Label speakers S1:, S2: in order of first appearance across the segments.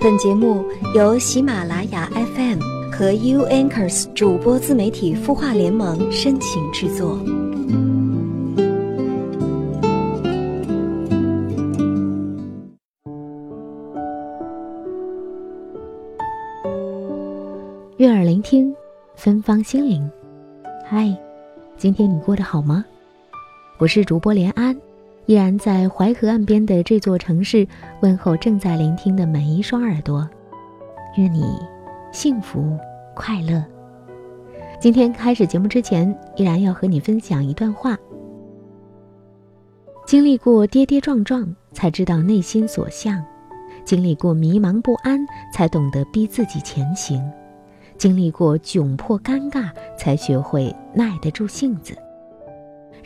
S1: 本节目由喜马拉雅 FM 和 U Anchors 主播自媒体孵化联盟深情制作。
S2: 悦耳聆听，芬芳心灵。嗨，今天你过得好吗？我是主播连安。依然在淮河岸边的这座城市，问候正在聆听的每一双耳朵，愿你幸福快乐。今天开始节目之前，依然要和你分享一段话：经历过跌跌撞撞，才知道内心所向；经历过迷茫不安，才懂得逼自己前行；经历过窘迫尴尬，才学会耐得住性子。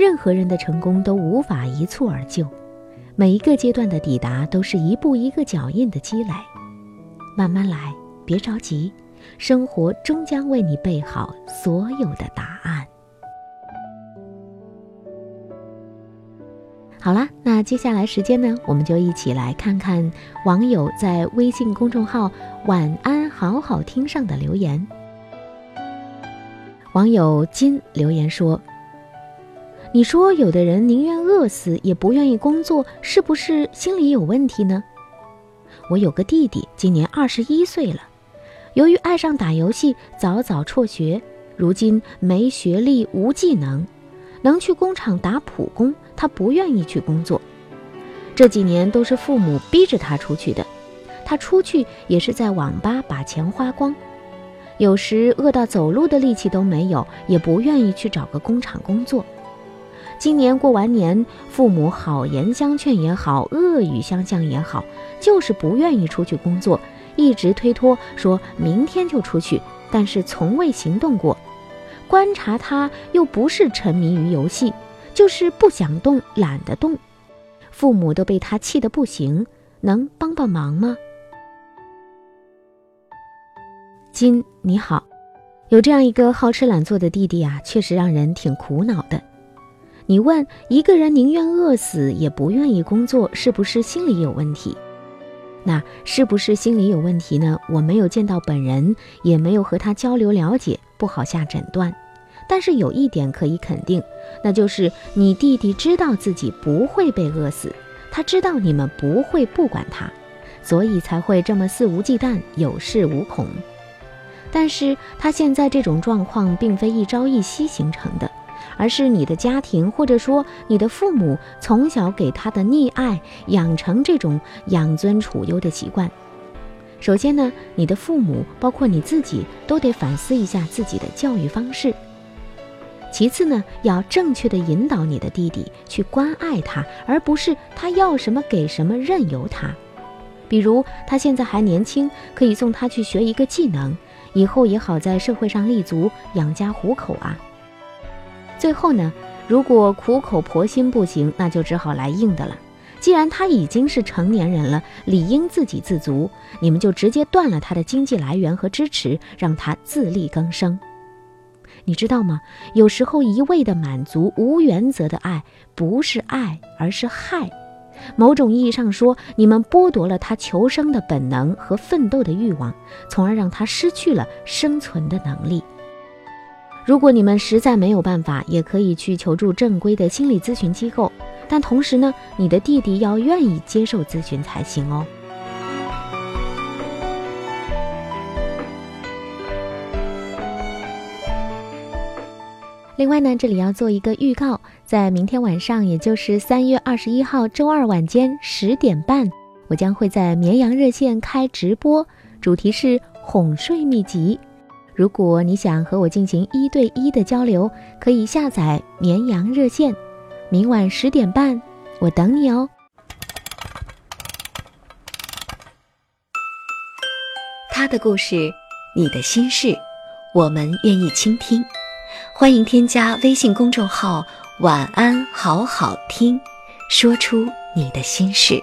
S2: 任何人的成功都无法一蹴而就，每一个阶段的抵达都是一步一个脚印的积累，慢慢来，别着急，生活终将为你备好所有的答案。好啦，那接下来时间呢，我们就一起来看看网友在微信公众号“晚安好好听”上的留言。网友金留言说。你说有的人宁愿饿死也不愿意工作，是不是心理有问题呢？我有个弟弟，今年二十一岁了，由于爱上打游戏，早早辍学，如今没学历无技能，能去工厂打普工，他不愿意去工作。这几年都是父母逼着他出去的，他出去也是在网吧把钱花光，有时饿到走路的力气都没有，也不愿意去找个工厂工作。今年过完年，父母好言相劝也好，恶语相向也好，就是不愿意出去工作，一直推脱，说明天就出去，但是从未行动过。观察他又不是沉迷于游戏，就是不想动，懒得动。父母都被他气得不行，能帮帮忙吗？金你好，有这样一个好吃懒做的弟弟啊，确实让人挺苦恼的。你问一个人宁愿饿死也不愿意工作，是不是心理有问题？那是不是心理有问题呢？我没有见到本人，也没有和他交流了解，不好下诊断。但是有一点可以肯定，那就是你弟弟知道自己不会被饿死，他知道你们不会不管他，所以才会这么肆无忌惮、有恃无恐。但是他现在这种状况并非一朝一夕形成的。而是你的家庭，或者说你的父母从小给他的溺爱，养成这种养尊处优的习惯。首先呢，你的父母包括你自己都得反思一下自己的教育方式。其次呢，要正确的引导你的弟弟去关爱他，而不是他要什么给什么，任由他。比如他现在还年轻，可以送他去学一个技能，以后也好在社会上立足，养家糊口啊。最后呢，如果苦口婆心不行，那就只好来硬的了。既然他已经是成年人了，理应自给自足，你们就直接断了他的经济来源和支持，让他自力更生。你知道吗？有时候一味的满足、无原则的爱，不是爱，而是害。某种意义上说，你们剥夺了他求生的本能和奋斗的欲望，从而让他失去了生存的能力。如果你们实在没有办法，也可以去求助正规的心理咨询机构，但同时呢，你的弟弟要愿意接受咨询才行哦。另外呢，这里要做一个预告，在明天晚上，也就是三月二十一号周二晚间十点半，我将会在绵阳热线开直播，主题是哄睡秘籍。如果你想和我进行一对一的交流，可以下载绵阳热线，明晚十点半，我等你哦。
S1: 他的故事，你的心事，我们愿意倾听。欢迎添加微信公众号“晚安好好听”，说出你的心事。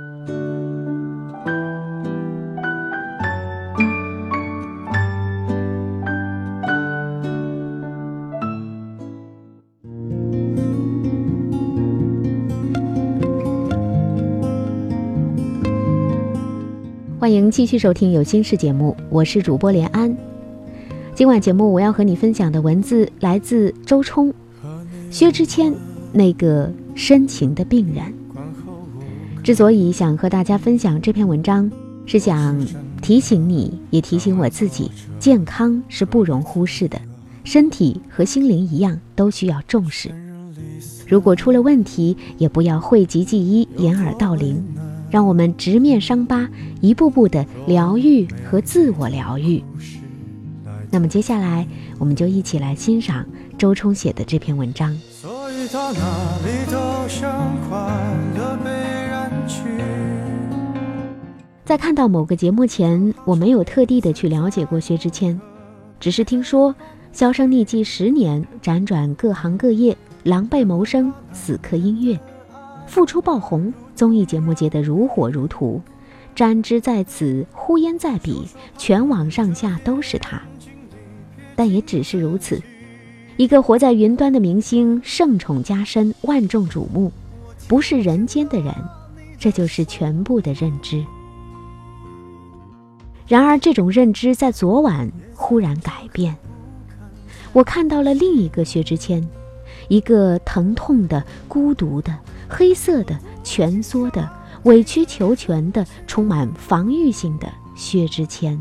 S2: 欢迎继续收听《有心事》节目，我是主播连安。今晚节目我要和你分享的文字来自周冲。薛之谦，那个深情的病人。之所以想和大家分享这篇文章，是想提醒你，也提醒我自己，健康是不容忽视的，身体和心灵一样都需要重视。如果出了问题，也不要讳疾忌医、掩耳盗铃，让我们直面伤疤，一步步的疗愈和自我疗愈。那么接下来，我们就一起来欣赏。周冲写的这篇文章。在看到某个节目前，我没有特地的去了解过薛之谦，只是听说销声匿迹十年，辗转各行各业，狼狈谋生，死磕音乐，复出爆红，综艺节目接得如火如荼，沾之在此，呼烟在彼，全网上下都是他。但也只是如此。一个活在云端的明星，盛宠加身，万众瞩目，不是人间的人，这就是全部的认知。然而，这种认知在昨晚忽然改变。我看到了另一个薛之谦，一个疼痛的、孤独的、黑色的、蜷缩的、委曲求全的、充满防御性的薛之谦。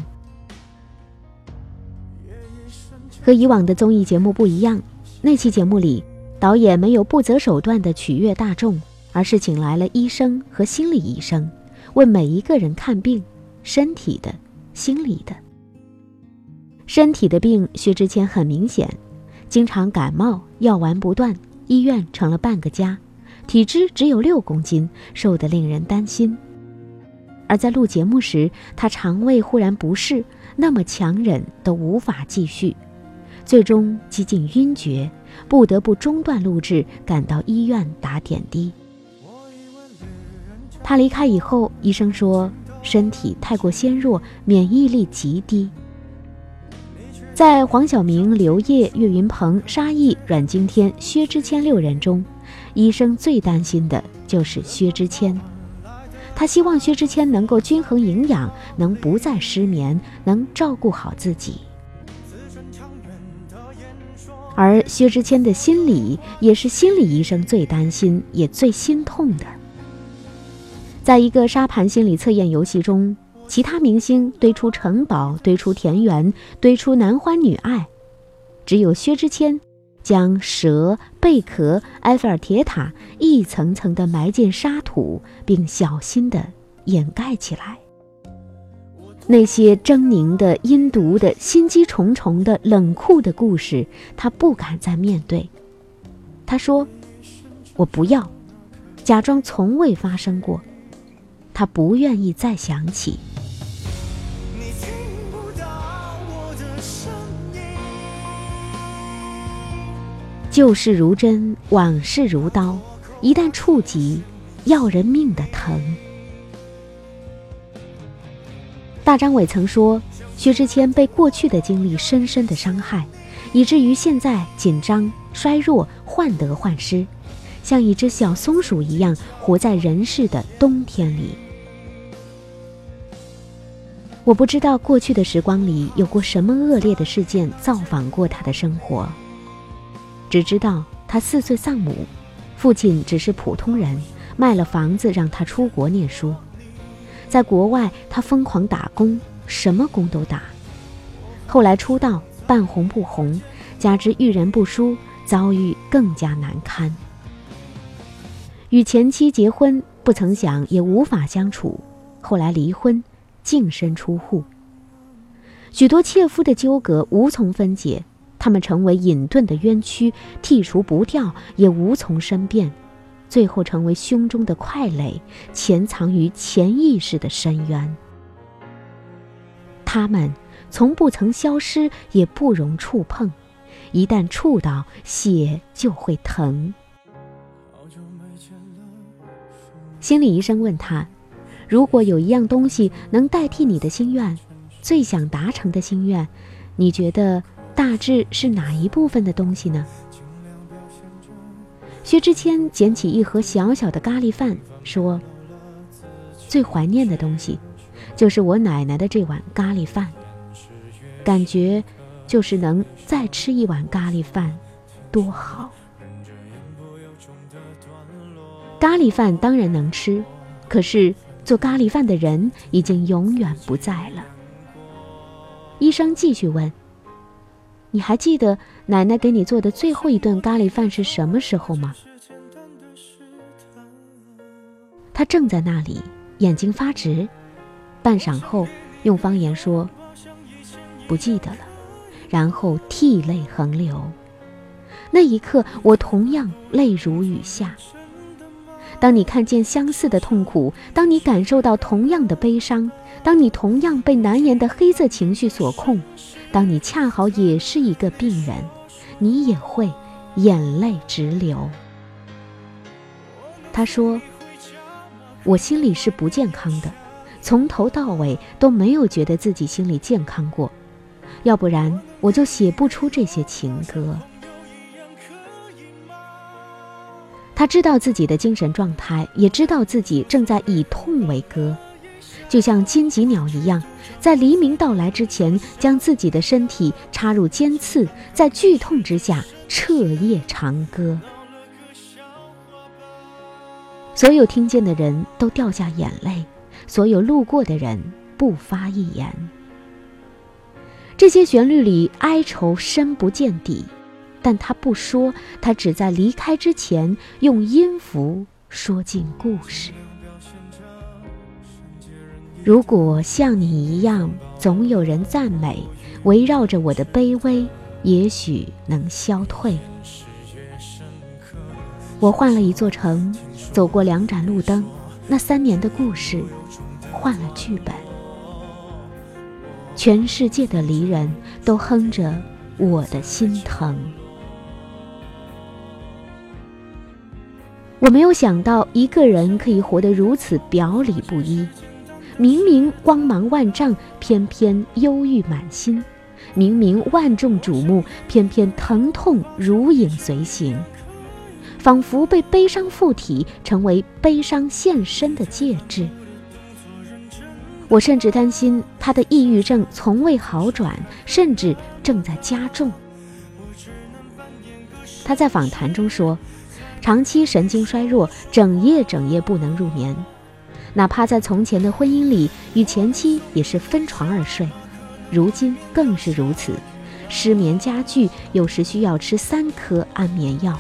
S2: 和以往的综艺节目不一样，那期节目里，导演没有不择手段的取悦大众，而是请来了医生和心理医生，为每一个人看病，身体的、心理的。身体的病，薛之谦很明显，经常感冒，药丸不断，医院成了半个家，体脂只有六公斤，瘦得令人担心。而在录节目时，他肠胃忽然不适，那么强忍都无法继续。最终几近晕厥，不得不中断录制，赶到医院打点滴。他离开以后，医生说身体太过纤弱，免疫力极低。在黄晓明、刘烨、岳云鹏、沙溢、阮经天、薛之谦六人中，医生最担心的就是薛之谦。他希望薛之谦能够均衡营养，能不再失眠，能照顾好自己。而薛之谦的心理也是心理医生最担心也最心痛的。在一个沙盘心理测验游戏中，其他明星堆出城堡、堆出田园、堆出男欢女爱，只有薛之谦将蛇、贝壳、埃菲尔铁塔一层层地埋进沙土，并小心地掩盖起来。那些狰狞的、阴毒的、心机重重的、冷酷的故事，他不敢再面对。他说：“我不要，假装从未发生过。”他不愿意再想起。旧事如针，往事如刀，一旦触及，要人命的疼。大张伟曾说，薛之谦被过去的经历深深的伤害，以至于现在紧张、衰弱、患得患失，像一只小松鼠一样活在人世的冬天里。我不知道过去的时光里有过什么恶劣的事件造访过他的生活，只知道他四岁丧母，父亲只是普通人，卖了房子让他出国念书。在国外，他疯狂打工，什么工都打。后来出道，半红不红，加之遇人不淑，遭遇更加难堪。与前妻结婚，不曾想也无法相处，后来离婚，净身出户。许多切肤的纠葛无从分解，他们成为隐遁的冤屈，剔除不掉也无从申辩，最后成为胸中的块垒，潜藏于潜意识的深渊。他们从不曾消失，也不容触碰，一旦触到，血就会疼。心理医生问他：“如果有一样东西能代替你的心愿？”最想达成的心愿，你觉得大致是哪一部分的东西呢？薛之谦捡起一盒小小的咖喱饭，说：“最怀念的东西，就是我奶奶的这碗咖喱饭。感觉就是能再吃一碗咖喱饭，多好。咖喱饭当然能吃，可是做咖喱饭的人已经永远不在了。”医生继续问：“你还记得奶奶给你做的最后一顿咖喱饭是什么时候吗？”他正在那里，眼睛发直，半晌后用方言说：“不记得了。”然后涕泪横流。那一刻，我同样泪如雨下。当你看见相似的痛苦，当你感受到同样的悲伤。当你同样被难言的黑色情绪所控，当你恰好也是一个病人，你也会眼泪直流。他说：“我心里是不健康的，从头到尾都没有觉得自己心里健康过，要不然我就写不出这些情歌。”他知道自己的精神状态，也知道自己正在以痛为歌。就像荆棘鸟一样，在黎明到来之前，将自己的身体插入尖刺，在剧痛之下彻夜长歌。所有听见的人都掉下眼泪，所有路过的人不发一言。这些旋律里哀愁深不见底，但他不说，他只在离开之前用音符说尽故事。如果像你一样，总有人赞美，围绕着我的卑微，也许能消退。我换了一座城，走过两盏路灯，那三年的故事，换了剧本。全世界的离人都哼着我的心疼。我没有想到一个人可以活得如此表里不一。明明光芒万丈，偏偏忧郁满心；明明万众瞩目，偏偏疼痛如影随形，仿佛被悲伤附体，成为悲伤现身的介质。我甚至担心他的抑郁症从未好转，甚至正在加重。他在访谈中说，长期神经衰弱，整夜整夜不能入眠。哪怕在从前的婚姻里，与前妻也是分床而睡，如今更是如此，失眠加剧，有时需要吃三颗安眠药。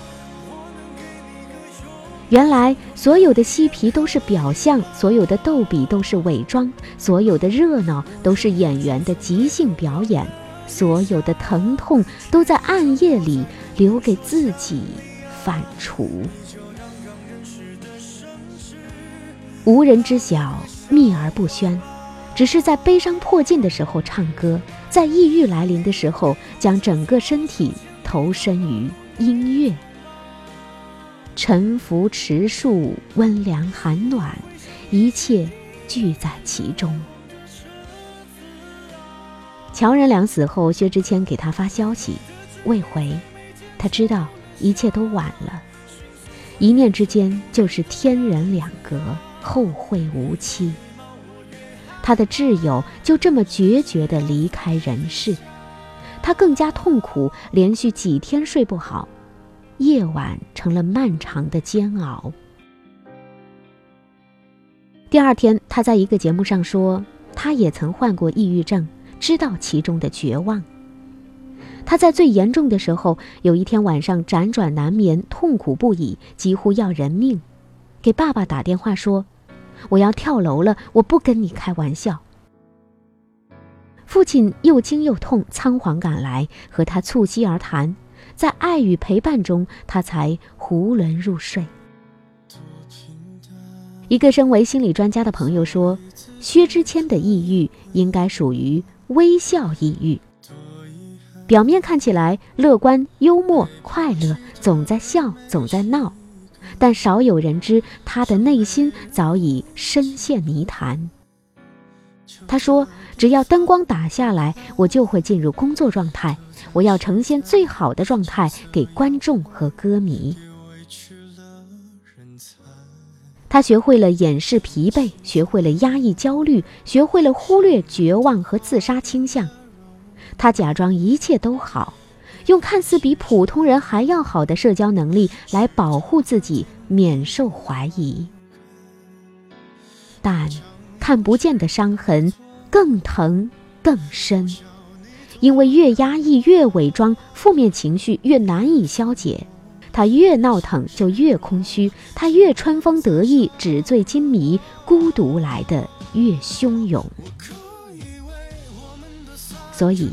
S2: 原来所有的嬉皮都是表象，所有的逗比都是伪装，所有的热闹都是演员的即兴表演，所有的疼痛都在暗夜里留给自己反刍。无人知晓，秘而不宣，只是在悲伤迫近的时候唱歌，在抑郁来临的时候，将整个身体投身于音乐。沉浮池树，温凉寒暖，一切聚在其中。乔任梁死后，薛之谦给他发消息，未回，他知道一切都晚了，一念之间就是天人两隔。后会无期。他的挚友就这么决绝地离开人世，他更加痛苦，连续几天睡不好，夜晚成了漫长的煎熬。第二天，他在一个节目上说，他也曾患过抑郁症，知道其中的绝望。他在最严重的时候，有一天晚上辗转难眠，痛苦不已，几乎要人命，给爸爸打电话说：“我要跳楼了，我不跟你开玩笑。”父亲又惊又痛，仓皇赶来和他促膝而谈，在爱与陪伴中，他才囫囵入睡。一个身为心理专家的朋友说，薛之谦的抑郁应该属于微笑抑郁，表面看起来乐观、幽默、快乐，总在笑，总在闹，但少有人知他的内心早已深陷泥潭。他说：“只要灯光打下来，我就会进入工作状态，我要呈现最好的状态给观众和歌迷。”他学会了掩饰疲惫，学会了压抑焦虑，学会了忽略绝望和自杀倾向。他假装一切都好，用看似比普通人还要好的社交能力来保护自己免受怀疑。但看不见的伤痕更疼更深，因为越压抑越伪装，负面情绪越难以消解。他越闹腾就越空虚，他越春风得意、纸醉金迷，孤独来的越汹涌。所以，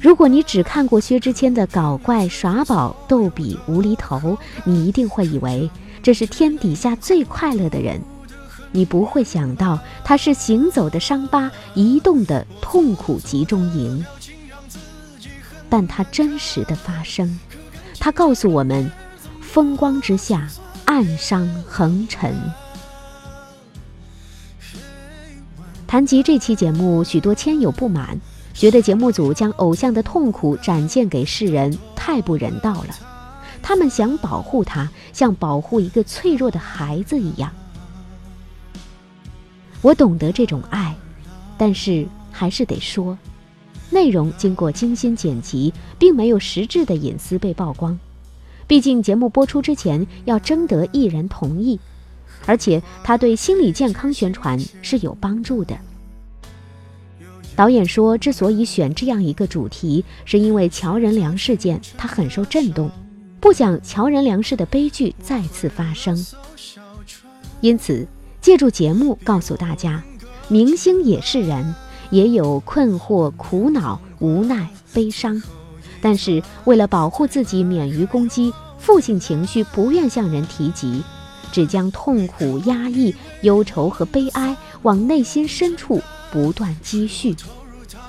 S2: 如果你只看过薛之谦的搞怪、耍宝、逗比、无厘头，你一定会以为这是天底下最快乐的人。你不会想到，他是行走的伤疤，移动的痛苦集中营。但他真实的发生，他告诉我们。风光之下，暗伤横陈。谈及这期节目，许多亲友不满，觉得节目组将偶像的痛苦展现给世人太不人道了。他们想保护他，像保护一个脆弱的孩子一样。我懂得这种爱，但是还是得说，内容经过精心剪辑，并没有实质的隐私被曝光。毕竟节目播出之前要征得艺人同意，而且他对心理健康宣传是有帮助的。导演说，之所以选这样一个主题，是因为乔任梁事件，他很受震动，不想乔任梁式的悲剧再次发生，因此借助节目告诉大家，明星也是人，也有困惑、苦恼、无奈、悲伤。但是为了保护自己免于攻击，负性情绪不愿向人提及，只将痛苦、压抑、忧愁和悲哀往内心深处不断积蓄，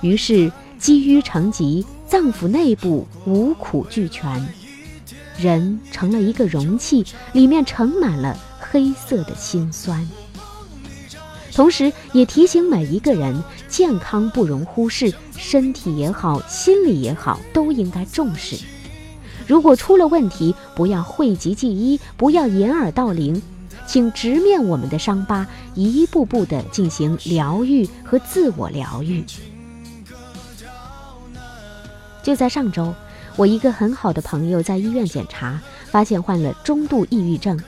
S2: 于是积瘀成疾，脏腑内部五苦俱全，人成了一个容器，里面盛满了黑色的心酸。同时，也提醒每一个人，健康不容忽视，身体也好，心理也好，都应该重视。如果出了问题，不要讳疾忌医，不要掩耳盗铃，请直面我们的伤疤，一步步地进行疗愈和自我疗愈。就在上周，我一个很好的朋友在医院检查，发现患了中度抑郁症。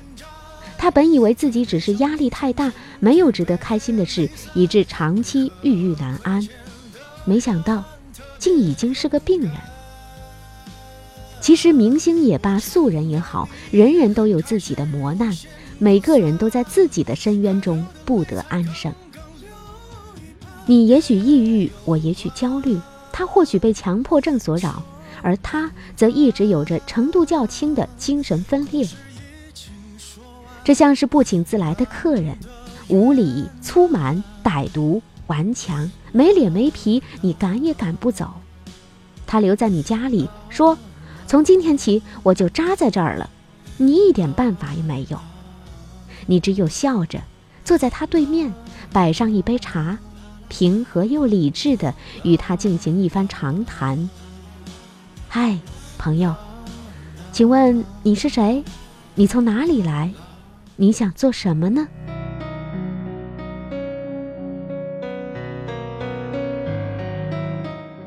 S2: 他本以为自己只是压力太大，没有值得开心的事，以致长期郁郁难安。没想到，竟已经是个病人。其实，明星也罢，素人也好，人人都有自己的磨难，每个人都在自己的深渊中不得安生。你也许抑郁，我也许焦虑，他或许被强迫症所扰，而他则一直有着程度较轻的精神分裂。这像是不请自来的客人，无礼、粗蛮、歹毒、顽强，没脸没皮，你赶也赶不走。他留在你家里，说：“从今天起，我就扎在这儿了。”你一点办法也没有，你只有笑着坐在他对面，摆上一杯茶，平和又理智的与他进行一番长谈。嗨，朋友，请问你是谁？你从哪里来？你想做什么呢？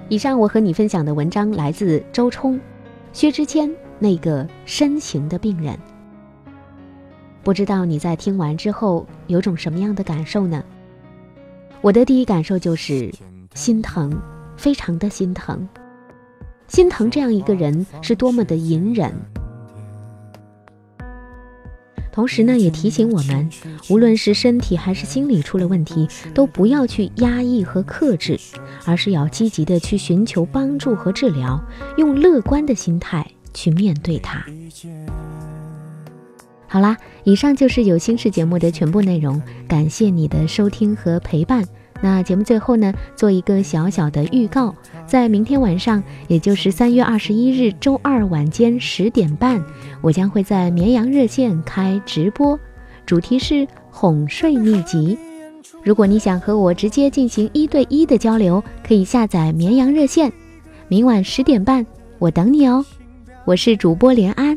S2: 以上我和你分享的文章来自周冲，薛之谦那个深情的病人。不知道你在听完之后有种什么样的感受呢？我的第一感受就是心疼，非常的心疼。心疼这样一个人是多么的隐忍。同时呢，也提醒我们，无论是身体还是心理出了问题，都不要去压抑和克制，而是要积极的去寻求帮助和治疗，用乐观的心态去面对它。好啦，以上就是有心事节目的全部内容，感谢你的收听和陪伴。那节目最后呢，做一个小小的预告，在明天晚上，也就是三月二十一日周二晚间十点半，我将会在绵阳热线开直播，主题是哄睡秘籍。如果你想和我直接进行一对一的交流，可以下载绵阳热线。明晚十点半，我等你哦。我是主播连安，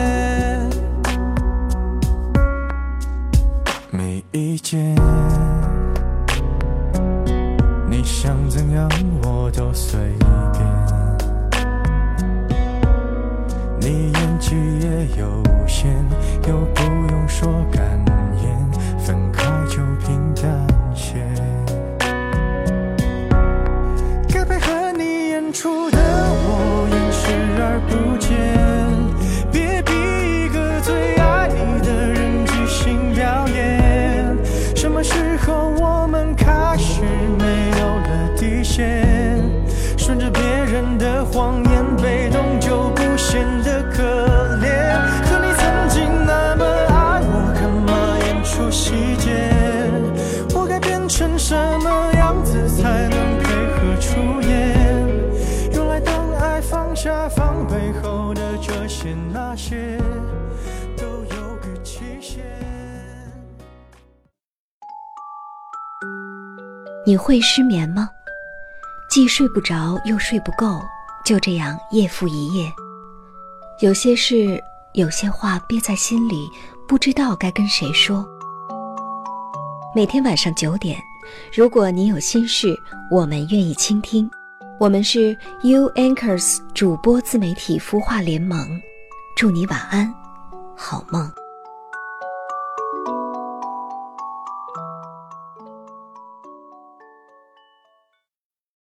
S3: 间，你想怎样我都随便。你演技也有限，又不用说爱放背后的这些那些。
S1: 都有个期限你会失眠吗？既睡不着又睡不够，就这样夜复一夜。有些事，有些话憋在心里，不知道该跟谁说。每天晚上九点，如果你有心事，我们愿意倾听。我们是 U Anchors 主播自媒体孵化联盟，祝你晚安，好梦。